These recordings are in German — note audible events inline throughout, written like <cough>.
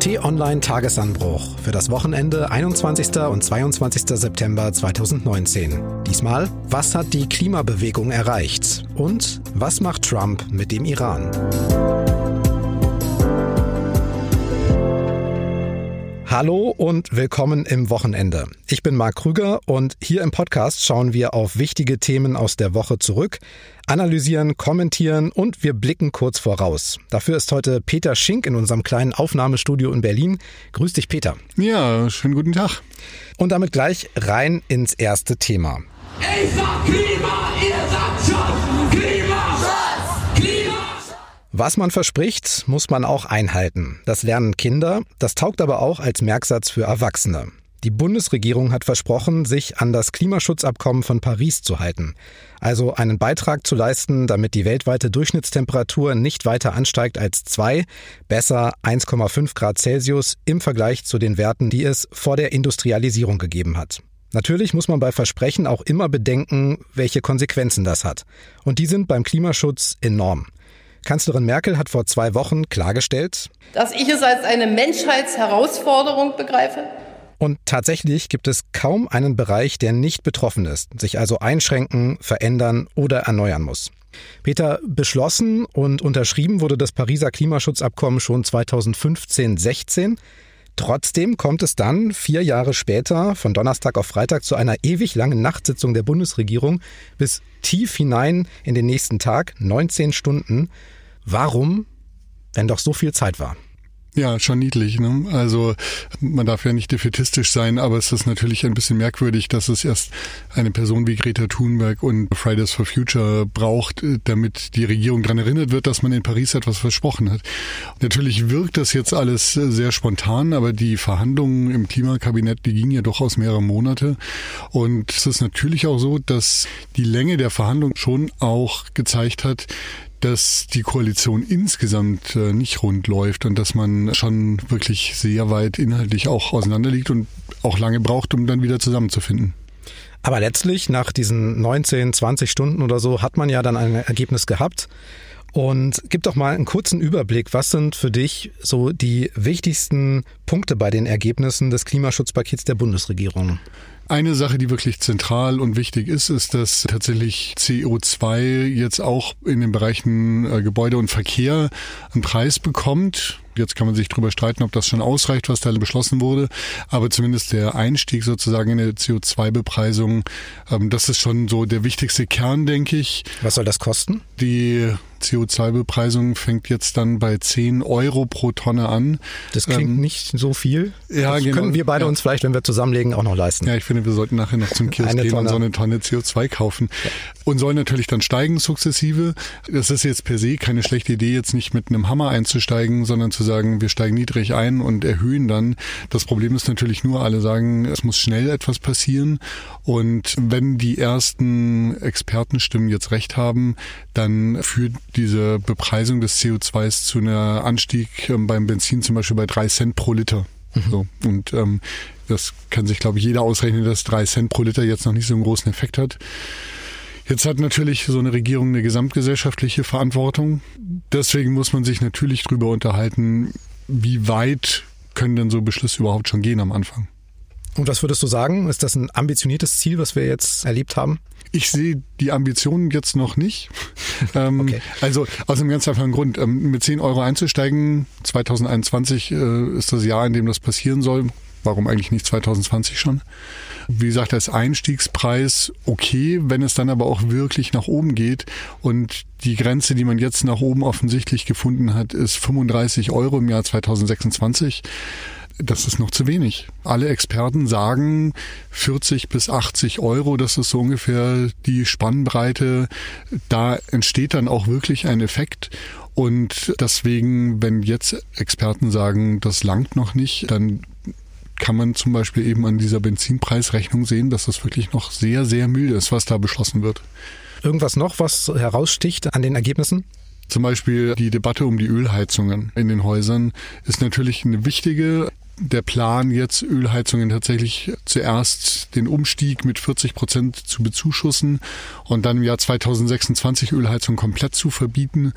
T-Online Tagesanbruch für das Wochenende 21. und 22. September 2019. Diesmal, was hat die Klimabewegung erreicht? Und was macht Trump mit dem Iran? Hallo und willkommen im Wochenende. Ich bin Marc Krüger und hier im Podcast schauen wir auf wichtige Themen aus der Woche zurück, analysieren, kommentieren und wir blicken kurz voraus. Dafür ist heute Peter Schink in unserem kleinen Aufnahmestudio in Berlin. Grüß dich, Peter. Ja, schönen guten Tag. Und damit gleich rein ins erste Thema. Ich sag Klima, ihr sagt Was man verspricht, muss man auch einhalten. Das lernen Kinder, das taugt aber auch als Merksatz für Erwachsene. Die Bundesregierung hat versprochen, sich an das Klimaschutzabkommen von Paris zu halten. Also einen Beitrag zu leisten, damit die weltweite Durchschnittstemperatur nicht weiter ansteigt als zwei, besser 1,5 Grad Celsius im Vergleich zu den Werten, die es vor der Industrialisierung gegeben hat. Natürlich muss man bei Versprechen auch immer bedenken, welche Konsequenzen das hat. Und die sind beim Klimaschutz enorm. Kanzlerin Merkel hat vor zwei Wochen klargestellt, dass ich es als eine Menschheitsherausforderung begreife. Und tatsächlich gibt es kaum einen Bereich, der nicht betroffen ist, sich also einschränken, verändern oder erneuern muss. Peter, beschlossen und unterschrieben wurde das Pariser Klimaschutzabkommen schon 2015-16. Trotzdem kommt es dann vier Jahre später, von Donnerstag auf Freitag, zu einer ewig langen Nachtsitzung der Bundesregierung bis tief hinein in den nächsten Tag, 19 Stunden. Warum, wenn doch so viel Zeit war? Ja, schon niedlich. Ne? Also man darf ja nicht defetistisch sein, aber es ist natürlich ein bisschen merkwürdig, dass es erst eine Person wie Greta Thunberg und Fridays for Future braucht, damit die Regierung daran erinnert wird, dass man in Paris etwas versprochen hat. Natürlich wirkt das jetzt alles sehr spontan, aber die Verhandlungen im Klimakabinett, die gingen ja durchaus mehrere Monate. Und es ist natürlich auch so, dass die Länge der Verhandlungen schon auch gezeigt hat, dass die Koalition insgesamt äh, nicht rund läuft und dass man schon wirklich sehr weit inhaltlich auch auseinanderliegt und auch lange braucht, um dann wieder zusammenzufinden. Aber letztlich, nach diesen 19, 20 Stunden oder so, hat man ja dann ein Ergebnis gehabt. Und gib doch mal einen kurzen Überblick. Was sind für dich so die wichtigsten Punkte bei den Ergebnissen des Klimaschutzpakets der Bundesregierung? Eine Sache, die wirklich zentral und wichtig ist, ist, dass tatsächlich CO2 jetzt auch in den Bereichen äh, Gebäude und Verkehr einen Preis bekommt. Jetzt kann man sich darüber streiten, ob das schon ausreicht, was da beschlossen wurde. Aber zumindest der Einstieg sozusagen in der CO2-Bepreisung, ähm, das ist schon so der wichtigste Kern, denke ich. Was soll das kosten? Die CO2-Bepreisung fängt jetzt dann bei 10 Euro pro Tonne an. Das klingt ähm, nicht so viel. Ja, das genau. können wir beide ja. uns vielleicht, wenn wir zusammenlegen, auch noch leisten. Ja, ich finde, wir sollten nachher noch zum Kiosk Eine gehen Tonne. und so eine Tonne CO2 kaufen. Ja. Und soll natürlich dann steigen sukzessive. Das ist jetzt per se keine schlechte Idee, jetzt nicht mit einem Hammer einzusteigen, sondern zu sagen, wir steigen niedrig ein und erhöhen dann. Das Problem ist natürlich nur, alle sagen, es muss schnell etwas passieren. Und wenn die ersten Expertenstimmen jetzt recht haben, dann führt diese Bepreisung des CO2s zu einer Anstieg ähm, beim Benzin zum Beispiel bei drei Cent pro Liter. Mhm. So. Und ähm, das kann sich, glaube ich, jeder ausrechnen, dass drei Cent pro Liter jetzt noch nicht so einen großen Effekt hat. Jetzt hat natürlich so eine Regierung eine gesamtgesellschaftliche Verantwortung. Deswegen muss man sich natürlich drüber unterhalten, wie weit können denn so Beschlüsse überhaupt schon gehen am Anfang. Und was würdest du sagen? Ist das ein ambitioniertes Ziel, was wir jetzt erlebt haben? Ich sehe die Ambitionen jetzt noch nicht. <laughs> ähm, okay. Also aus einem ganz einfachen Grund. Ähm, mit 10 Euro einzusteigen, 2021 äh, ist das Jahr, in dem das passieren soll. Warum eigentlich nicht 2020 schon? Wie gesagt, als Einstiegspreis okay, wenn es dann aber auch wirklich nach oben geht und die Grenze, die man jetzt nach oben offensichtlich gefunden hat, ist 35 Euro im Jahr 2026 das ist noch zu wenig. Alle Experten sagen 40 bis 80 Euro, das ist so ungefähr die Spannbreite. Da entsteht dann auch wirklich ein Effekt. Und deswegen, wenn jetzt Experten sagen, das langt noch nicht, dann kann man zum Beispiel eben an dieser Benzinpreisrechnung sehen, dass das wirklich noch sehr, sehr milde ist, was da beschlossen wird. Irgendwas noch, was heraussticht an den Ergebnissen? Zum Beispiel die Debatte um die Ölheizungen in den Häusern ist natürlich eine wichtige. Der Plan, jetzt Ölheizungen tatsächlich zuerst den Umstieg mit 40 Prozent zu bezuschussen und dann im Jahr 2026 Ölheizungen komplett zu verbieten,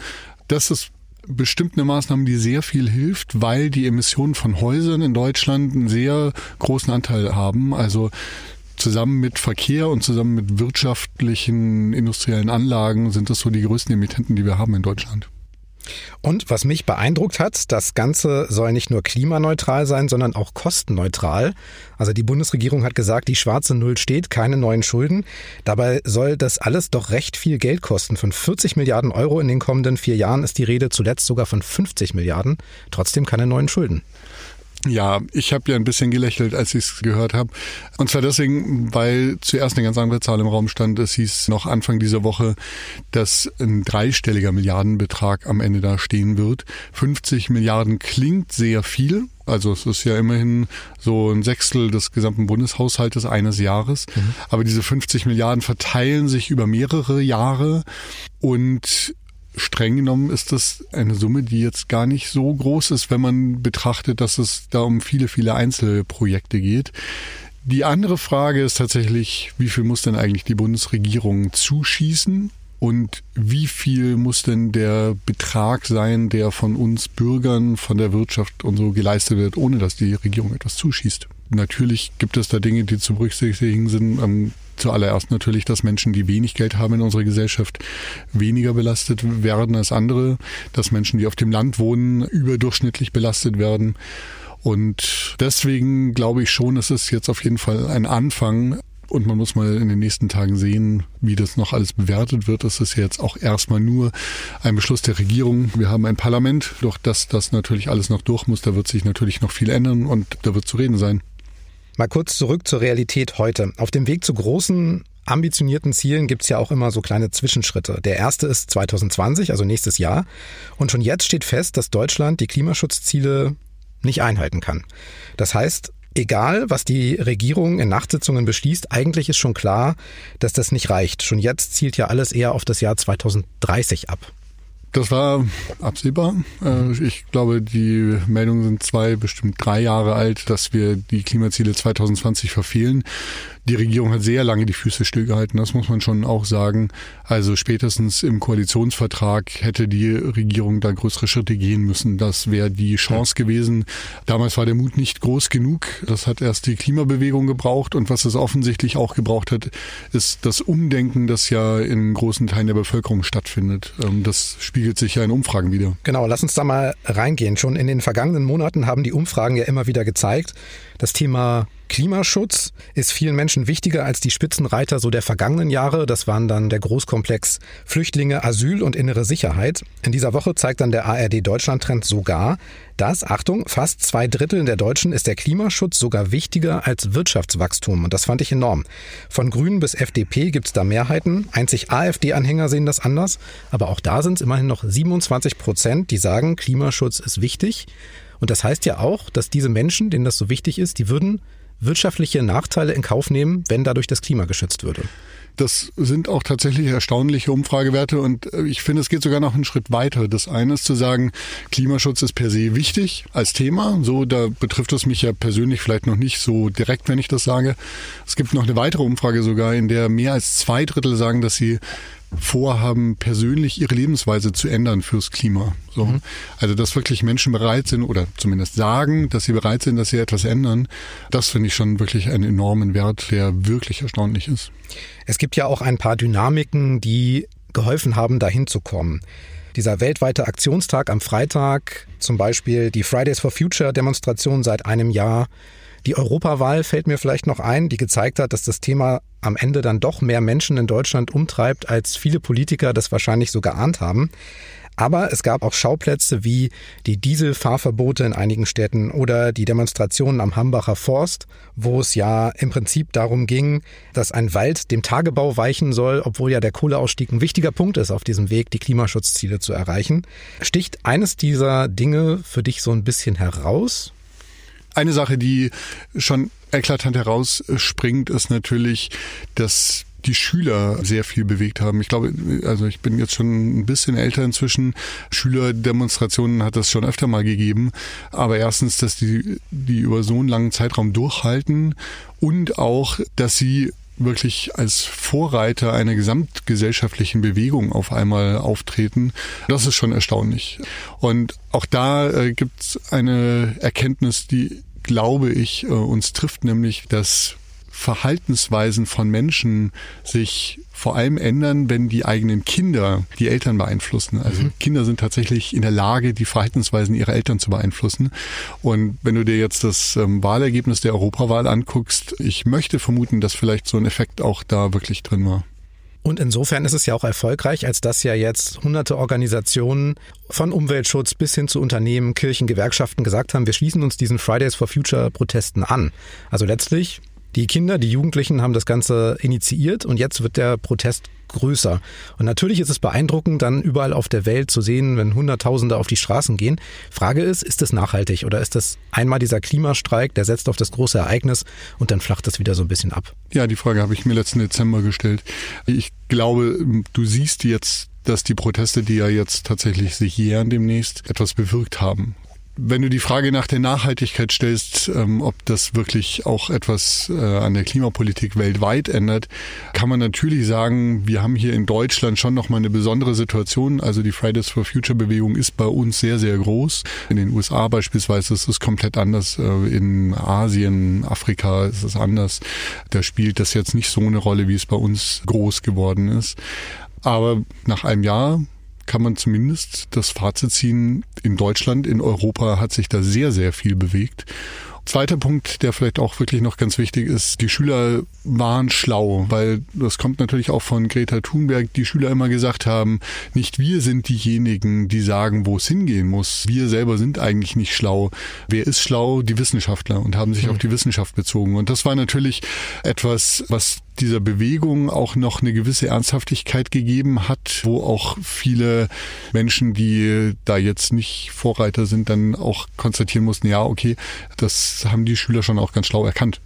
das ist bestimmt eine Maßnahme, die sehr viel hilft, weil die Emissionen von Häusern in Deutschland einen sehr großen Anteil haben. Also zusammen mit Verkehr und zusammen mit wirtschaftlichen, industriellen Anlagen sind das so die größten Emittenten, die wir haben in Deutschland. Und was mich beeindruckt hat, das Ganze soll nicht nur klimaneutral sein, sondern auch kostenneutral. Also die Bundesregierung hat gesagt, die schwarze Null steht, keine neuen Schulden. Dabei soll das alles doch recht viel Geld kosten. Von 40 Milliarden Euro in den kommenden vier Jahren ist die Rede zuletzt sogar von 50 Milliarden. Trotzdem keine neuen Schulden. Ja, ich habe ja ein bisschen gelächelt, als ich es gehört habe. Und zwar deswegen, weil zuerst eine ganz andere Zahl im Raum stand. Es hieß noch Anfang dieser Woche, dass ein dreistelliger Milliardenbetrag am Ende da stehen wird. 50 Milliarden klingt sehr viel. Also es ist ja immerhin so ein Sechstel des gesamten Bundeshaushaltes eines Jahres. Mhm. Aber diese 50 Milliarden verteilen sich über mehrere Jahre und streng genommen ist das eine Summe, die jetzt gar nicht so groß ist, wenn man betrachtet, dass es da um viele, viele Einzelprojekte geht. Die andere Frage ist tatsächlich, wie viel muss denn eigentlich die Bundesregierung zuschießen? Und wie viel muss denn der Betrag sein, der von uns Bürgern, von der Wirtschaft und so geleistet wird, ohne dass die Regierung etwas zuschießt? Natürlich gibt es da Dinge, die zu berücksichtigen sind. Zuallererst natürlich, dass Menschen, die wenig Geld haben in unserer Gesellschaft, weniger belastet werden als andere, dass Menschen, die auf dem Land wohnen, überdurchschnittlich belastet werden. Und deswegen glaube ich schon, es ist jetzt auf jeden Fall ein Anfang. Und man muss mal in den nächsten Tagen sehen, wie das noch alles bewertet wird. Das ist jetzt auch erstmal nur ein Beschluss der Regierung. Wir haben ein Parlament, durch das das natürlich alles noch durch muss. Da wird sich natürlich noch viel ändern und da wird zu reden sein. Mal kurz zurück zur Realität heute. Auf dem Weg zu großen ambitionierten Zielen gibt's ja auch immer so kleine Zwischenschritte. Der erste ist 2020, also nächstes Jahr. Und schon jetzt steht fest, dass Deutschland die Klimaschutzziele nicht einhalten kann. Das heißt, egal was die Regierung in Nachtsitzungen beschließt, eigentlich ist schon klar, dass das nicht reicht. Schon jetzt zielt ja alles eher auf das Jahr 2030 ab. Das war absehbar. Äh, ich glaube, die Meldungen sind zwei, bestimmt drei Jahre alt, dass wir die Klimaziele 2020 verfehlen. Die Regierung hat sehr lange die Füße stillgehalten, das muss man schon auch sagen. Also spätestens im Koalitionsvertrag hätte die Regierung da größere Schritte gehen müssen. Das wäre die Chance gewesen. Damals war der Mut nicht groß genug. Das hat erst die Klimabewegung gebraucht. Und was es offensichtlich auch gebraucht hat, ist das Umdenken, das ja in großen Teilen der Bevölkerung stattfindet. Ähm, das spiegelt sich ja in Umfragen wieder. Genau, lass uns da mal reingehen. Schon in den vergangenen Monaten haben die Umfragen ja immer wieder gezeigt, das Thema Klimaschutz ist vielen Menschen wichtiger als die Spitzenreiter so der vergangenen Jahre. Das waren dann der Großkomplex Flüchtlinge, Asyl und innere Sicherheit. In dieser Woche zeigt dann der ARD Deutschland Trend sogar, dass, Achtung, fast zwei Drittel der Deutschen ist der Klimaschutz sogar wichtiger als Wirtschaftswachstum. Und das fand ich enorm. Von Grünen bis FDP gibt es da Mehrheiten. Einzig AfD-Anhänger sehen das anders. Aber auch da sind es immerhin noch 27 Prozent, die sagen, Klimaschutz ist wichtig. Und das heißt ja auch, dass diese Menschen, denen das so wichtig ist, die würden wirtschaftliche Nachteile in Kauf nehmen, wenn dadurch das Klima geschützt würde. Das sind auch tatsächlich erstaunliche Umfragewerte und äh, ich finde, es geht sogar noch einen Schritt weiter. Das eine ist zu sagen, Klimaschutz ist per se wichtig als Thema. So, da betrifft es mich ja persönlich vielleicht noch nicht so direkt, wenn ich das sage. Es gibt noch eine weitere Umfrage sogar, in der mehr als zwei Drittel sagen, dass sie vorhaben, persönlich ihre Lebensweise zu ändern fürs Klima. So. Mhm. Also, dass wirklich Menschen bereit sind oder zumindest sagen, dass sie bereit sind, dass sie etwas ändern, das finde ich schon wirklich einen enormen Wert, der wirklich erstaunlich ist. Es gibt ja auch ein paar Dynamiken, die geholfen haben, dahin zu kommen. Dieser weltweite Aktionstag am Freitag, zum Beispiel die Fridays for Future Demonstration seit einem Jahr, die Europawahl fällt mir vielleicht noch ein, die gezeigt hat, dass das Thema am Ende dann doch mehr Menschen in Deutschland umtreibt, als viele Politiker das wahrscheinlich so geahnt haben. Aber es gab auch Schauplätze wie die Dieselfahrverbote in einigen Städten oder die Demonstrationen am Hambacher Forst, wo es ja im Prinzip darum ging, dass ein Wald dem Tagebau weichen soll, obwohl ja der Kohleausstieg ein wichtiger Punkt ist auf diesem Weg, die Klimaschutzziele zu erreichen. Sticht eines dieser Dinge für dich so ein bisschen heraus? Eine Sache, die schon eklatant herausspringt, ist natürlich, dass die Schüler sehr viel bewegt haben. Ich glaube, also ich bin jetzt schon ein bisschen älter inzwischen. Schülerdemonstrationen hat es schon öfter mal gegeben. Aber erstens, dass die, die über so einen langen Zeitraum durchhalten und auch, dass sie wirklich als Vorreiter einer gesamtgesellschaftlichen Bewegung auf einmal auftreten. Das ist schon erstaunlich. Und auch da äh, gibt es eine Erkenntnis, die, glaube ich, äh, uns trifft, nämlich, dass Verhaltensweisen von Menschen sich vor allem ändern, wenn die eigenen Kinder die Eltern beeinflussen. Also mhm. Kinder sind tatsächlich in der Lage, die Verhaltensweisen ihrer Eltern zu beeinflussen. Und wenn du dir jetzt das ähm, Wahlergebnis der Europawahl anguckst, ich möchte vermuten, dass vielleicht so ein Effekt auch da wirklich drin war. Und insofern ist es ja auch erfolgreich, als dass ja jetzt hunderte Organisationen von Umweltschutz bis hin zu Unternehmen, Kirchen, Gewerkschaften gesagt haben, wir schließen uns diesen Fridays for Future Protesten an. Also letztlich die Kinder, die Jugendlichen haben das Ganze initiiert und jetzt wird der Protest größer. Und natürlich ist es beeindruckend, dann überall auf der Welt zu sehen, wenn Hunderttausende auf die Straßen gehen. Frage ist, ist es nachhaltig oder ist das einmal dieser Klimastreik, der setzt auf das große Ereignis und dann flacht es wieder so ein bisschen ab? Ja, die Frage habe ich mir letzten Dezember gestellt. Ich glaube, du siehst jetzt dass die Proteste, die ja jetzt tatsächlich sich jähren demnächst, etwas bewirkt haben. Wenn du die Frage nach der Nachhaltigkeit stellst, ähm, ob das wirklich auch etwas äh, an der Klimapolitik weltweit ändert, kann man natürlich sagen, wir haben hier in Deutschland schon nochmal eine besondere Situation. Also die Fridays for Future Bewegung ist bei uns sehr, sehr groß. In den USA beispielsweise ist es komplett anders. Äh, in Asien, Afrika ist es anders. Da spielt das jetzt nicht so eine Rolle, wie es bei uns groß geworden ist. Aber nach einem Jahr kann man zumindest das Fazit ziehen, in Deutschland, in Europa hat sich da sehr, sehr viel bewegt. Zweiter Punkt, der vielleicht auch wirklich noch ganz wichtig ist, die Schüler waren schlau, weil das kommt natürlich auch von Greta Thunberg, die Schüler immer gesagt haben, nicht wir sind diejenigen, die sagen, wo es hingehen muss. Wir selber sind eigentlich nicht schlau. Wer ist schlau? Die Wissenschaftler und haben sich mhm. auf die Wissenschaft bezogen. Und das war natürlich etwas, was dieser Bewegung auch noch eine gewisse Ernsthaftigkeit gegeben hat, wo auch viele Menschen, die da jetzt nicht Vorreiter sind, dann auch konstatieren mussten, ja, okay, das haben die Schüler schon auch ganz schlau erkannt.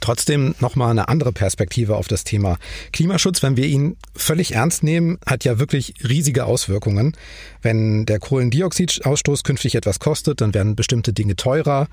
Trotzdem nochmal eine andere Perspektive auf das Thema. Klimaschutz, wenn wir ihn völlig ernst nehmen, hat ja wirklich riesige Auswirkungen. Wenn der Kohlendioxidausstoß künftig etwas kostet, dann werden bestimmte Dinge teurer.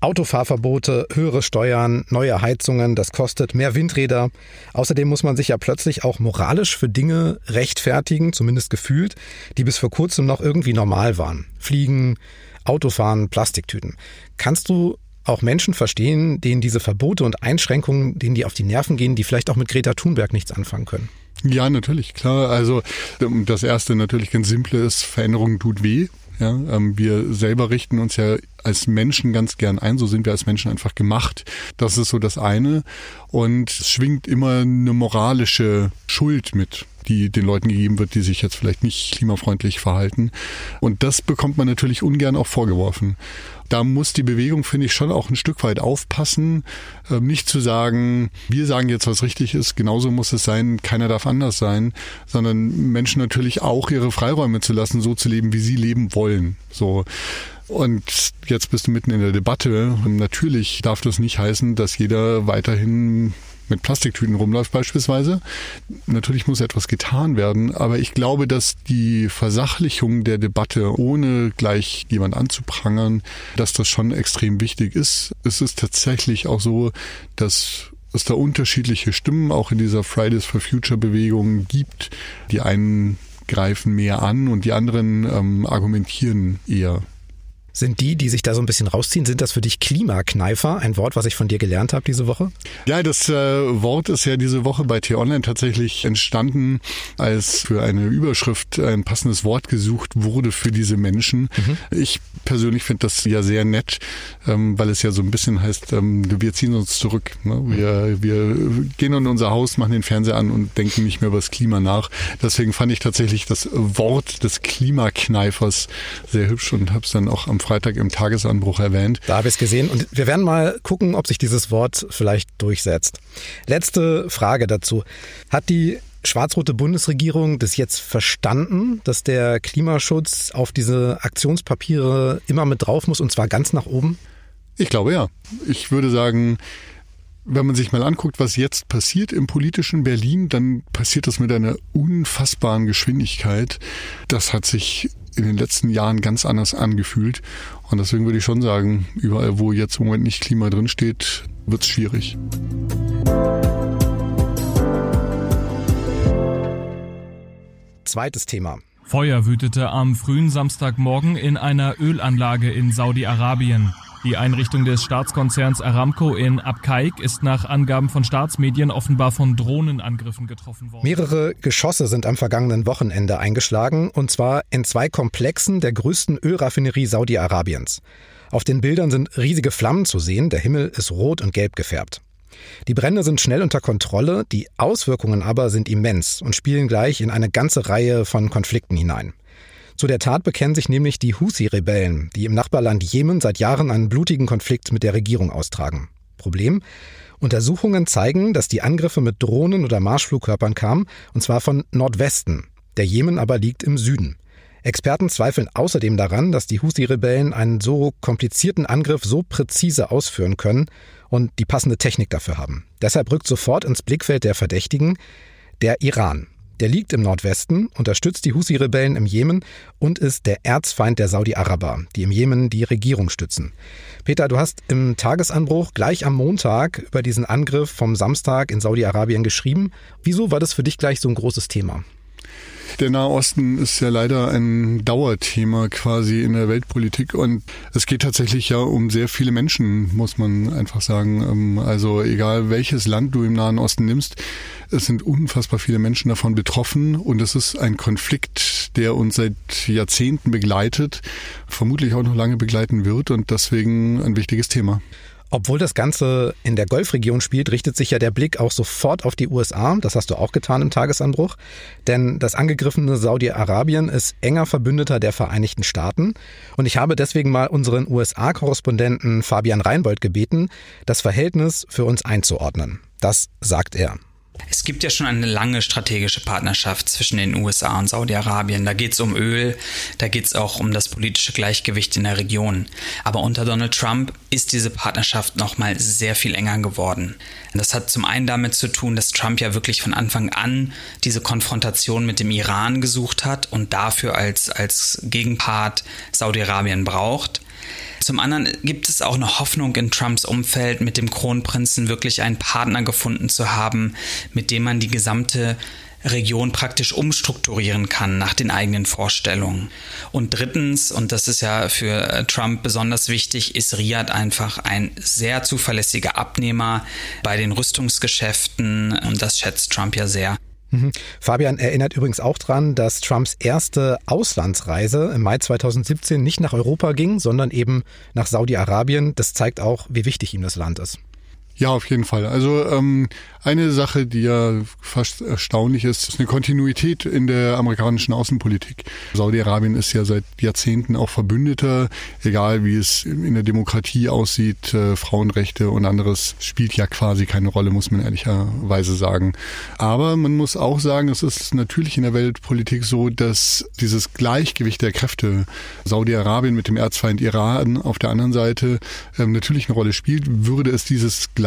Autofahrverbote, höhere Steuern, neue Heizungen, das kostet mehr Windräder. Außerdem muss man sich ja plötzlich auch moralisch für Dinge rechtfertigen, zumindest gefühlt, die bis vor kurzem noch irgendwie normal waren. Fliegen, Autofahren, Plastiktüten. Kannst du auch Menschen verstehen, denen diese Verbote und Einschränkungen, denen die auf die Nerven gehen, die vielleicht auch mit Greta Thunberg nichts anfangen können? Ja, natürlich, klar. Also das erste natürlich ganz simple ist, Veränderung tut weh. Ja, ähm, wir selber richten uns ja als Menschen ganz gern ein, so sind wir als Menschen einfach gemacht. Das ist so das eine. Und es schwingt immer eine moralische Schuld mit die den Leuten gegeben wird, die sich jetzt vielleicht nicht klimafreundlich verhalten. Und das bekommt man natürlich ungern auch vorgeworfen. Da muss die Bewegung, finde ich, schon auch ein Stück weit aufpassen, ähm, nicht zu sagen, wir sagen jetzt, was richtig ist, genauso muss es sein, keiner darf anders sein, sondern Menschen natürlich auch ihre Freiräume zu lassen, so zu leben, wie sie leben wollen. So. Und jetzt bist du mitten in der Debatte. Und natürlich darf das nicht heißen, dass jeder weiterhin mit Plastiktüten rumläuft beispielsweise. Natürlich muss etwas getan werden, aber ich glaube, dass die Versachlichung der Debatte, ohne gleich jemand anzuprangern, dass das schon extrem wichtig ist. Es ist tatsächlich auch so, dass es da unterschiedliche Stimmen auch in dieser Fridays for Future Bewegung gibt. Die einen greifen mehr an und die anderen ähm, argumentieren eher sind die, die sich da so ein bisschen rausziehen. Sind das für dich Klimakneifer? Ein Wort, was ich von dir gelernt habe diese Woche? Ja, das äh, Wort ist ja diese Woche bei T-Online tatsächlich entstanden, als für eine Überschrift ein passendes Wort gesucht wurde für diese Menschen. Mhm. Ich persönlich finde das ja sehr nett, ähm, weil es ja so ein bisschen heißt, ähm, wir ziehen uns zurück. Ne? Wir, wir gehen in unser Haus, machen den Fernseher an und denken nicht mehr über das Klima nach. Deswegen fand ich tatsächlich das Wort des Klimakneifers sehr hübsch und habe es dann auch am Freitag im Tagesanbruch erwähnt. Da habe ich es gesehen und wir werden mal gucken, ob sich dieses Wort vielleicht durchsetzt. Letzte Frage dazu. Hat die schwarz-rote Bundesregierung das jetzt verstanden, dass der Klimaschutz auf diese Aktionspapiere immer mit drauf muss und zwar ganz nach oben? Ich glaube ja. Ich würde sagen, wenn man sich mal anguckt, was jetzt passiert im politischen Berlin, dann passiert das mit einer unfassbaren Geschwindigkeit. Das hat sich in den letzten Jahren ganz anders angefühlt. Und deswegen würde ich schon sagen, überall, wo jetzt im Moment nicht Klima drinsteht, wird es schwierig. Zweites Thema. Feuer wütete am frühen Samstagmorgen in einer Ölanlage in Saudi-Arabien. Die Einrichtung des Staatskonzerns Aramco in Abqaiq ist nach Angaben von Staatsmedien offenbar von Drohnenangriffen getroffen worden. Mehrere Geschosse sind am vergangenen Wochenende eingeschlagen, und zwar in zwei Komplexen der größten Ölraffinerie Saudi-Arabiens. Auf den Bildern sind riesige Flammen zu sehen, der Himmel ist rot und gelb gefärbt. Die Brände sind schnell unter Kontrolle, die Auswirkungen aber sind immens und spielen gleich in eine ganze Reihe von Konflikten hinein. Zu der Tat bekennen sich nämlich die Husi-Rebellen, die im Nachbarland Jemen seit Jahren einen blutigen Konflikt mit der Regierung austragen. Problem? Untersuchungen zeigen, dass die Angriffe mit Drohnen oder Marschflugkörpern kamen, und zwar von Nordwesten. Der Jemen aber liegt im Süden. Experten zweifeln außerdem daran, dass die Husi-Rebellen einen so komplizierten Angriff so präzise ausführen können und die passende Technik dafür haben. Deshalb rückt sofort ins Blickfeld der Verdächtigen der Iran. Der liegt im Nordwesten, unterstützt die Husi-Rebellen im Jemen und ist der Erzfeind der Saudi-Araber, die im Jemen die Regierung stützen. Peter, du hast im Tagesanbruch gleich am Montag über diesen Angriff vom Samstag in Saudi-Arabien geschrieben. Wieso war das für dich gleich so ein großes Thema? Der Nahe Osten ist ja leider ein Dauerthema quasi in der Weltpolitik und es geht tatsächlich ja um sehr viele Menschen, muss man einfach sagen. Ähm, also egal welches Land du im Nahen Osten nimmst, es sind unfassbar viele Menschen davon betroffen und es ist ein Konflikt, der uns seit Jahrzehnten begleitet, vermutlich auch noch lange begleiten wird und deswegen ein wichtiges Thema. Obwohl das Ganze in der Golfregion spielt, richtet sich ja der Blick auch sofort auf die USA. Das hast du auch getan im Tagesanbruch. Denn das angegriffene Saudi-Arabien ist enger Verbündeter der Vereinigten Staaten. Und ich habe deswegen mal unseren USA-Korrespondenten Fabian Reinbold gebeten, das Verhältnis für uns einzuordnen. Das sagt er. Es gibt ja schon eine lange strategische Partnerschaft zwischen den USA und Saudi-Arabien. Da geht es um Öl, da geht es auch um das politische Gleichgewicht in der Region. Aber unter Donald Trump ist diese Partnerschaft nochmal sehr viel enger geworden. Das hat zum einen damit zu tun, dass Trump ja wirklich von Anfang an diese Konfrontation mit dem Iran gesucht hat und dafür als, als Gegenpart Saudi-Arabien braucht. Zum anderen gibt es auch eine Hoffnung in Trumps Umfeld, mit dem Kronprinzen wirklich einen Partner gefunden zu haben, mit dem man die gesamte Region praktisch umstrukturieren kann nach den eigenen Vorstellungen. Und drittens, und das ist ja für äh, Trump besonders wichtig, ist Riyadh einfach ein sehr zuverlässiger Abnehmer bei den Rüstungsgeschäften und das schätzt Trump ja sehr. Mhm. Fabian erinnert übrigens auch dran, dass Trumps erste Auslandsreise im Mai 2017 nicht nach Europa ging, sondern eben nach Saudi-Arabien. Das zeigt auch, wie wichtig ihm das Land ist. Ja, auf jeden Fall. Also ähm, eine Sache, die ja fast erstaunlich ist, ist eine Kontinuität in der amerikanischen Außenpolitik. Saudi-Arabien ist ja seit Jahrzehnten auch Verbündeter, egal wie es in der Demokratie aussieht, äh, Frauenrechte und anderes spielt ja quasi keine Rolle, muss man ehrlicherweise sagen. Aber man muss auch sagen, es ist natürlich in der Weltpolitik so, dass dieses Gleichgewicht der Kräfte, Saudi-Arabien mit dem Erzfeind Iran auf der anderen Seite, ähm, natürlich eine Rolle spielt. Würde es dieses Gleichgewicht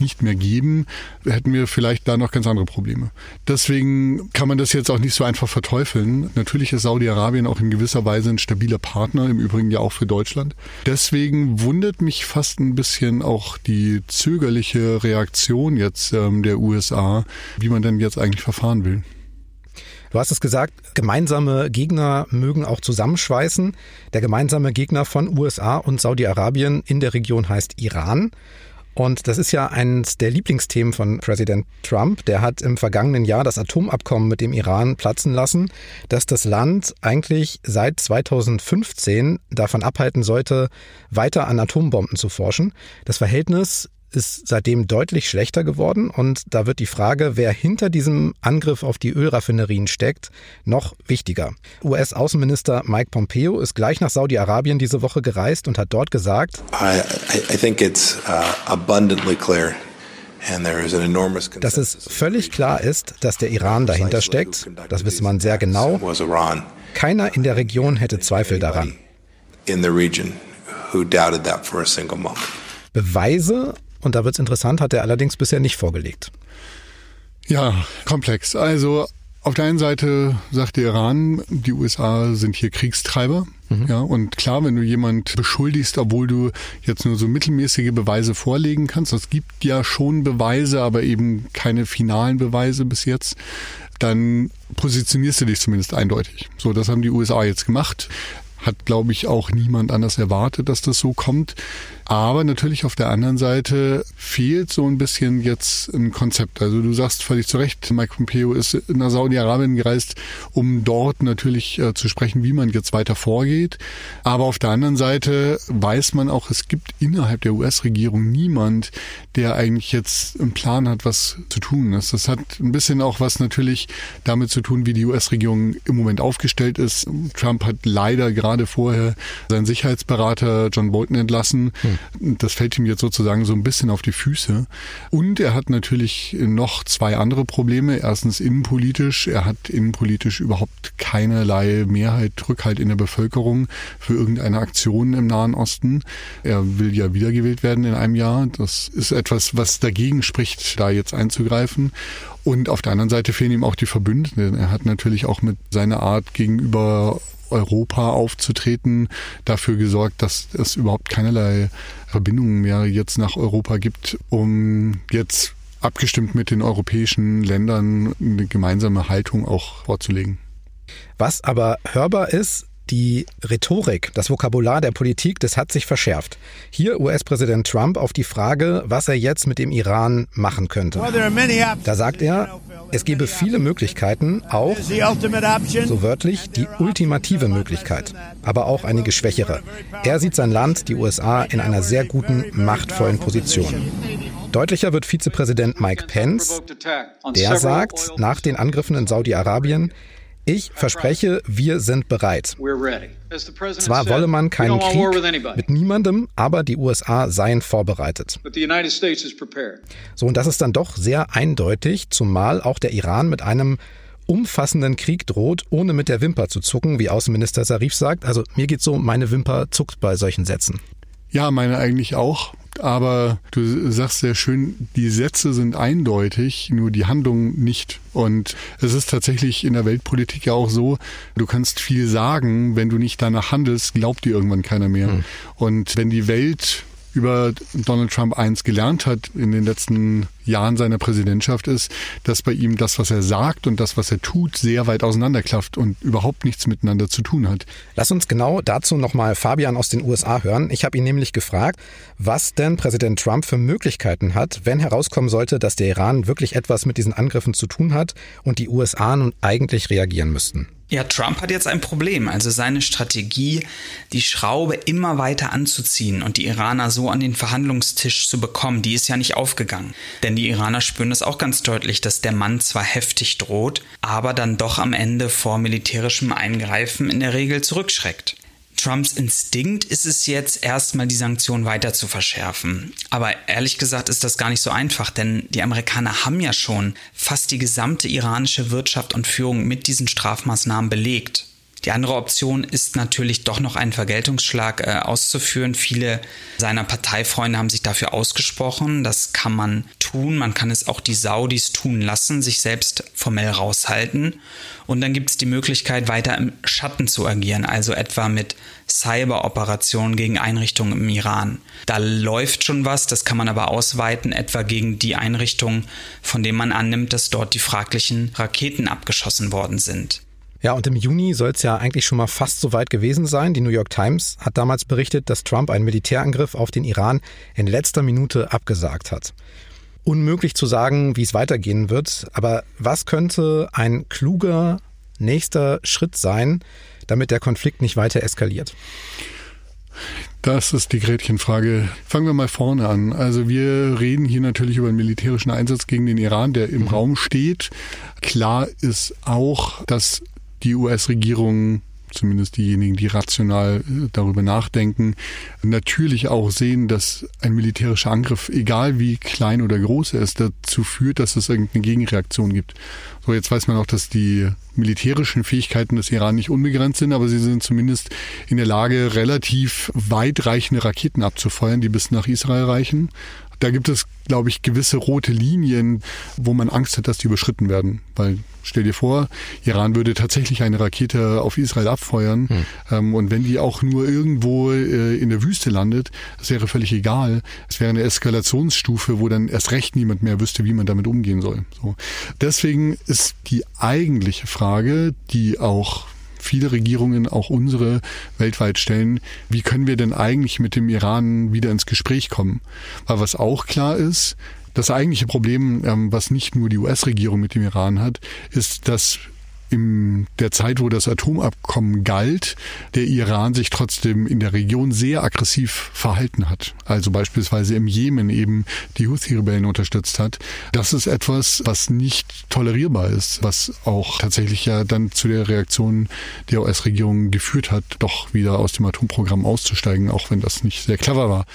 nicht mehr geben, hätten wir vielleicht da noch ganz andere Probleme. Deswegen kann man das jetzt auch nicht so einfach verteufeln. Natürlich ist Saudi-Arabien auch in gewisser Weise ein stabiler Partner, im Übrigen ja auch für Deutschland. Deswegen wundert mich fast ein bisschen auch die zögerliche Reaktion jetzt ähm, der USA, wie man denn jetzt eigentlich verfahren will. Du hast es gesagt, gemeinsame Gegner mögen auch zusammenschweißen. Der gemeinsame Gegner von USA und Saudi-Arabien in der Region heißt Iran. Und das ist ja eines der Lieblingsthemen von Präsident Trump. Der hat im vergangenen Jahr das Atomabkommen mit dem Iran platzen lassen, das das Land eigentlich seit 2015 davon abhalten sollte, weiter an Atombomben zu forschen. Das Verhältnis ist seitdem deutlich schlechter geworden und da wird die Frage, wer hinter diesem Angriff auf die Ölraffinerien steckt, noch wichtiger. US-Außenminister Mike Pompeo ist gleich nach Saudi-Arabien diese Woche gereist und hat dort gesagt, I, I think it's uh, abundantly clear dass es völlig klar ist, dass der Iran dahinter steckt, das wisse man sehr genau. Keiner in der Region hätte Zweifel daran. Beweise und da wird es interessant, hat er allerdings bisher nicht vorgelegt. Ja, komplex. Also auf der einen Seite sagt der Iran, die USA sind hier Kriegstreiber. Mhm. Ja, und klar, wenn du jemand beschuldigst, obwohl du jetzt nur so mittelmäßige Beweise vorlegen kannst, es gibt ja schon Beweise, aber eben keine finalen Beweise bis jetzt, dann positionierst du dich zumindest eindeutig. So, das haben die USA jetzt gemacht. Hat, glaube ich, auch niemand anders erwartet, dass das so kommt. Aber natürlich auf der anderen Seite fehlt so ein bisschen jetzt ein Konzept. Also du sagst völlig zu Recht, Mike Pompeo ist nach Saudi-Arabien gereist, um dort natürlich äh, zu sprechen, wie man jetzt weiter vorgeht. Aber auf der anderen Seite weiß man auch, es gibt innerhalb der US-Regierung niemand, der eigentlich jetzt einen Plan hat, was zu tun ist. Das hat ein bisschen auch was natürlich damit zu tun, wie die US-Regierung im Moment aufgestellt ist. Trump hat leider gerade vorher seinen Sicherheitsberater John Bolton entlassen. Hm. Das fällt ihm jetzt sozusagen so ein bisschen auf die Füße. Und er hat natürlich noch zwei andere Probleme. Erstens innenpolitisch. Er hat innenpolitisch überhaupt keinerlei Mehrheit, Rückhalt in der Bevölkerung für irgendeine Aktion im Nahen Osten. Er will ja wiedergewählt werden in einem Jahr. Das ist etwas, was dagegen spricht, da jetzt einzugreifen. Und auf der anderen Seite fehlen ihm auch die Verbündeten. Er hat natürlich auch mit seiner Art gegenüber Europa aufzutreten, dafür gesorgt, dass es überhaupt keinerlei Verbindungen mehr jetzt nach Europa gibt, um jetzt abgestimmt mit den europäischen Ländern eine gemeinsame Haltung auch vorzulegen. Was aber hörbar ist, die Rhetorik, das Vokabular der Politik, das hat sich verschärft. Hier US-Präsident Trump auf die Frage, was er jetzt mit dem Iran machen könnte. Da sagt er, es gebe viele Möglichkeiten, auch, so wörtlich, die ultimative Möglichkeit, aber auch einige schwächere. Er sieht sein Land, die USA, in einer sehr guten, machtvollen Position. Deutlicher wird Vizepräsident Mike Pence. Der sagt, nach den Angriffen in Saudi-Arabien, ich verspreche, wir sind bereit. Zwar wolle man keinen Krieg mit niemandem, aber die USA seien vorbereitet. So, und das ist dann doch sehr eindeutig, zumal auch der Iran mit einem umfassenden Krieg droht, ohne mit der Wimper zu zucken, wie Außenminister Sarif sagt. Also mir geht so, meine Wimper zuckt bei solchen Sätzen. Ja, meine eigentlich auch. Aber du sagst sehr schön, die Sätze sind eindeutig, nur die Handlung nicht. Und es ist tatsächlich in der Weltpolitik ja auch so, du kannst viel sagen, wenn du nicht danach handelst, glaubt dir irgendwann keiner mehr. Hm. Und wenn die Welt über Donald Trump eins gelernt hat in den letzten Jahren seiner Präsidentschaft ist, dass bei ihm das, was er sagt und das, was er tut, sehr weit auseinanderklafft und überhaupt nichts miteinander zu tun hat. Lass uns genau dazu nochmal Fabian aus den USA hören. Ich habe ihn nämlich gefragt, was denn Präsident Trump für Möglichkeiten hat, wenn herauskommen sollte, dass der Iran wirklich etwas mit diesen Angriffen zu tun hat und die USA nun eigentlich reagieren müssten. Ja, Trump hat jetzt ein Problem. Also seine Strategie, die Schraube immer weiter anzuziehen und die Iraner so an den Verhandlungstisch zu bekommen, die ist ja nicht aufgegangen. Denn die Iraner spüren das auch ganz deutlich, dass der Mann zwar heftig droht, aber dann doch am Ende vor militärischem Eingreifen in der Regel zurückschreckt. Trumps Instinkt ist es jetzt erstmal die Sanktionen weiter zu verschärfen. Aber ehrlich gesagt ist das gar nicht so einfach, denn die Amerikaner haben ja schon fast die gesamte iranische Wirtschaft und Führung mit diesen Strafmaßnahmen belegt. Die andere Option ist natürlich doch noch einen Vergeltungsschlag äh, auszuführen. Viele seiner Parteifreunde haben sich dafür ausgesprochen. Das kann man tun. Man kann es auch die Saudis tun lassen, sich selbst formell raushalten. Und dann gibt es die Möglichkeit, weiter im Schatten zu agieren, also etwa mit Cyberoperationen gegen Einrichtungen im Iran. Da läuft schon was, das kann man aber ausweiten, etwa gegen die Einrichtungen, von denen man annimmt, dass dort die fraglichen Raketen abgeschossen worden sind. Ja, und im Juni soll es ja eigentlich schon mal fast so weit gewesen sein. Die New York Times hat damals berichtet, dass Trump einen Militärangriff auf den Iran in letzter Minute abgesagt hat. Unmöglich zu sagen, wie es weitergehen wird, aber was könnte ein kluger nächster Schritt sein, damit der Konflikt nicht weiter eskaliert? Das ist die Gretchenfrage. Fangen wir mal vorne an. Also wir reden hier natürlich über einen militärischen Einsatz gegen den Iran, der im mhm. Raum steht. Klar ist auch, dass die US-Regierung zumindest diejenigen, die rational äh, darüber nachdenken, natürlich auch sehen, dass ein militärischer Angriff, egal wie klein oder groß er ist, dazu führt, dass es irgendeine Gegenreaktion gibt. So, jetzt weiß man auch, dass die militärischen Fähigkeiten des Iran nicht unbegrenzt sind, aber sie sind zumindest in der Lage, relativ weitreichende Raketen abzufeuern, die bis nach Israel reichen da gibt es, glaube ich, gewisse rote Linien, wo man Angst hat, dass die überschritten werden. Weil stell dir vor, Iran würde tatsächlich eine Rakete auf Israel abfeuern hm. ähm, und wenn die auch nur irgendwo äh, in der Wüste landet, das wäre völlig egal. Es wäre eine Eskalationsstufe, wo dann erst recht niemand mehr wüsste, wie man damit umgehen soll. So. Deswegen ist die eigentliche Frage, die auch viele Regierungen, auch unsere, weltweit stellen, wie können wir denn eigentlich mit dem Iran wieder ins Gespräch kommen? Weil was auch klar ist, das eigentliche Problem, ähm, was nicht nur die US-Regierung mit dem Iran hat, ist, dass in der Zeit, wo das Atomabkommen galt, der Iran sich trotzdem in der Region sehr aggressiv verhalten hat. Also beispielsweise im Jemen eben die Houthi-Rebellen unterstützt hat. Das ist etwas, was nicht tolerierbar ist, was auch tatsächlich ja dann zu der Reaktion der US-Regierung geführt hat, doch wieder aus dem Atomprogramm auszusteigen, auch wenn das nicht sehr clever war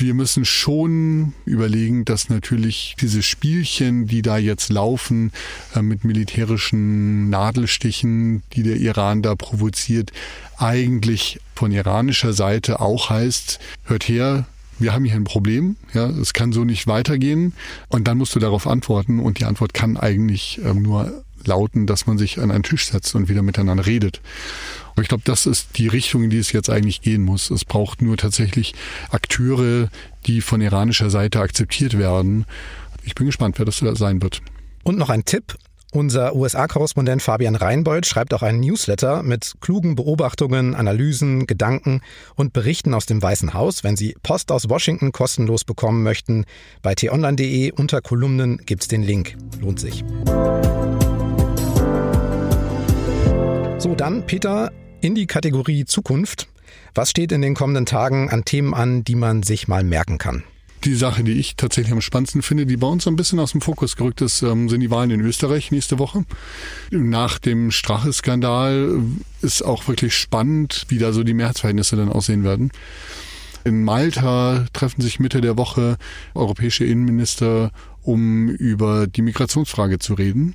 wir müssen schon überlegen, dass natürlich diese Spielchen, die da jetzt laufen, äh, mit militärischen Nadelstichen, die der Iran da provoziert, eigentlich von iranischer Seite auch heißt, hört her, wir haben hier ein Problem, ja, es kann so nicht weitergehen. Und dann musst du darauf antworten und die Antwort kann eigentlich ähm, nur lauten, dass man sich an einen Tisch setzt und wieder miteinander redet. Und ich glaube, das ist die Richtung, in die es jetzt eigentlich gehen muss. Es braucht nur tatsächlich Akteure, die von iranischer Seite akzeptiert werden. Ich bin gespannt, wer das sein wird. Und noch ein Tipp. Unser USA-Korrespondent Fabian Reinbold schreibt auch einen Newsletter mit klugen Beobachtungen, Analysen, Gedanken und Berichten aus dem Weißen Haus. Wenn Sie Post aus Washington kostenlos bekommen möchten, bei t-online.de unter Kolumnen gibt's den Link. Lohnt sich. So, dann, Peter, in die Kategorie Zukunft. Was steht in den kommenden Tagen an Themen an, die man sich mal merken kann? Die Sache, die ich tatsächlich am spannendsten finde, die bei uns ein bisschen aus dem Fokus gerückt ist, ähm, sind die Wahlen in Österreich nächste Woche. Nach dem Strache-Skandal ist auch wirklich spannend, wie da so die Mehrheitsverhältnisse dann aussehen werden. In Malta treffen sich Mitte der Woche europäische Innenminister, um über die Migrationsfrage zu reden.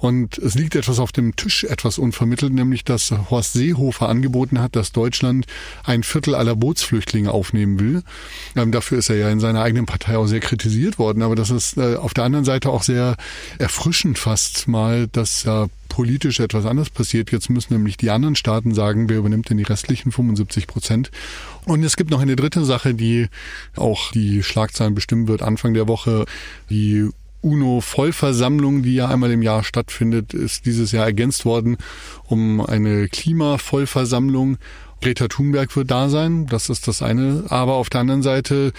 Und es liegt etwas auf dem Tisch, etwas unvermittelt, nämlich dass Horst Seehofer angeboten hat, dass Deutschland ein Viertel aller Bootsflüchtlinge aufnehmen will. Ähm, dafür ist er ja in seiner eigenen Partei auch sehr kritisiert worden. Aber das ist äh, auf der anderen Seite auch sehr erfrischend fast mal, dass ja politisch etwas anderes passiert. Jetzt müssen nämlich die anderen Staaten sagen, wer übernimmt denn die restlichen 75 Prozent. Und es gibt noch eine dritte Sache, die auch die Schlagzeilen bestimmen wird. Anfang der Woche die UNO-Vollversammlung, die ja einmal im Jahr stattfindet, ist dieses Jahr ergänzt worden um eine Klima-Vollversammlung. Greta Thunberg wird da sein, das ist das eine. Aber auf der anderen Seite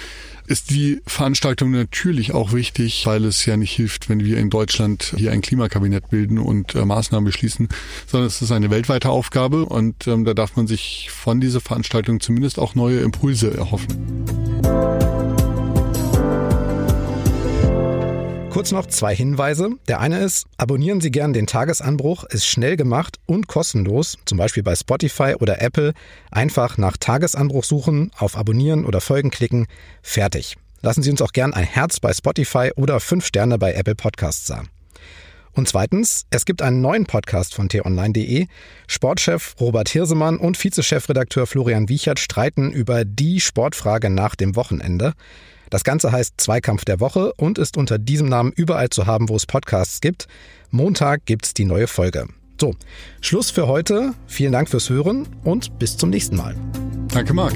ist die Veranstaltung natürlich auch wichtig, weil es ja nicht hilft, wenn wir in Deutschland hier ein Klimakabinett bilden und äh, Maßnahmen beschließen, sondern es ist eine weltweite Aufgabe und ähm, da darf man sich von dieser Veranstaltung zumindest auch neue Impulse erhoffen. Kurz noch zwei Hinweise. Der eine ist, abonnieren Sie gern den Tagesanbruch, ist schnell gemacht und kostenlos, zum Beispiel bei Spotify oder Apple. Einfach nach Tagesanbruch suchen, auf Abonnieren oder Folgen klicken, fertig. Lassen Sie uns auch gern ein Herz bei Spotify oder fünf Sterne bei Apple Podcasts da. Und zweitens, es gibt einen neuen Podcast von t-online.de. Sportchef Robert Hirsemann und Vizechefredakteur Florian Wiechert streiten über die Sportfrage nach dem Wochenende. Das Ganze heißt Zweikampf der Woche und ist unter diesem Namen überall zu haben, wo es Podcasts gibt. Montag gibt's die neue Folge. So, Schluss für heute. Vielen Dank fürs Hören und bis zum nächsten Mal. Danke, Marc.